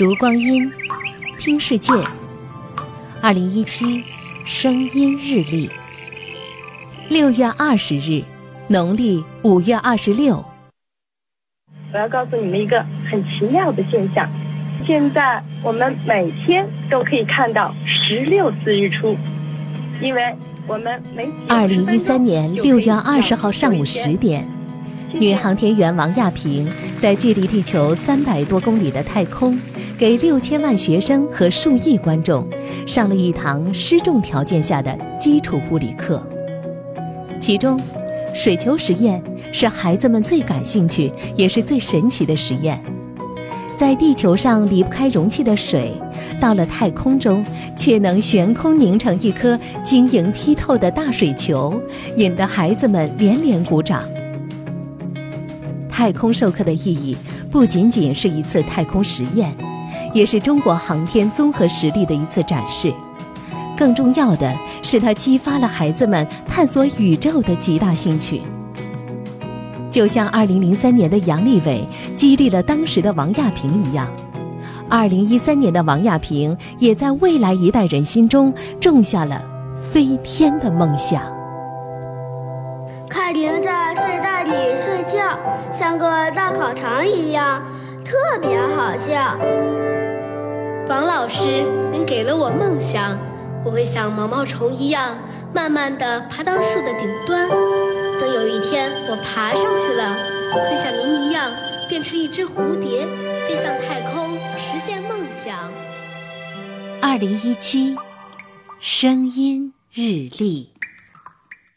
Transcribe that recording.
读光阴，听世界。二零一七声音日历，六月二十日，农历五月二十六。我要告诉你们一个很奇妙的现象：现在我们每天都可以看到十六次日出，因为我们每二零一三年六月二十号上午十点，女航天员王亚平在距离地球三百多公里的太空。给六千万学生和数亿观众上了一堂失重条件下的基础物理课。其中，水球实验是孩子们最感兴趣也是最神奇的实验。在地球上离不开容器的水，到了太空中却能悬空凝成一颗晶莹剔透的大水球，引得孩子们连连鼓掌。太空授课的意义不仅仅是一次太空实验。也是中国航天综合实力的一次展示，更重要的是，它激发了孩子们探索宇宙的极大兴趣。就像2003年的杨利伟激励了当时的王亚平一样，2013年的王亚平也在未来一代人心中种下了飞天的梦想。看婷在睡袋里，像个大烤肠一样，特别好笑。王老师，您给了我梦想，我会像毛毛虫一样，慢慢地爬到树的顶端。等有一天我爬上去了，会像您一样，变成一只蝴蝶，飞向太空，实现梦想。二零一七，声音日历。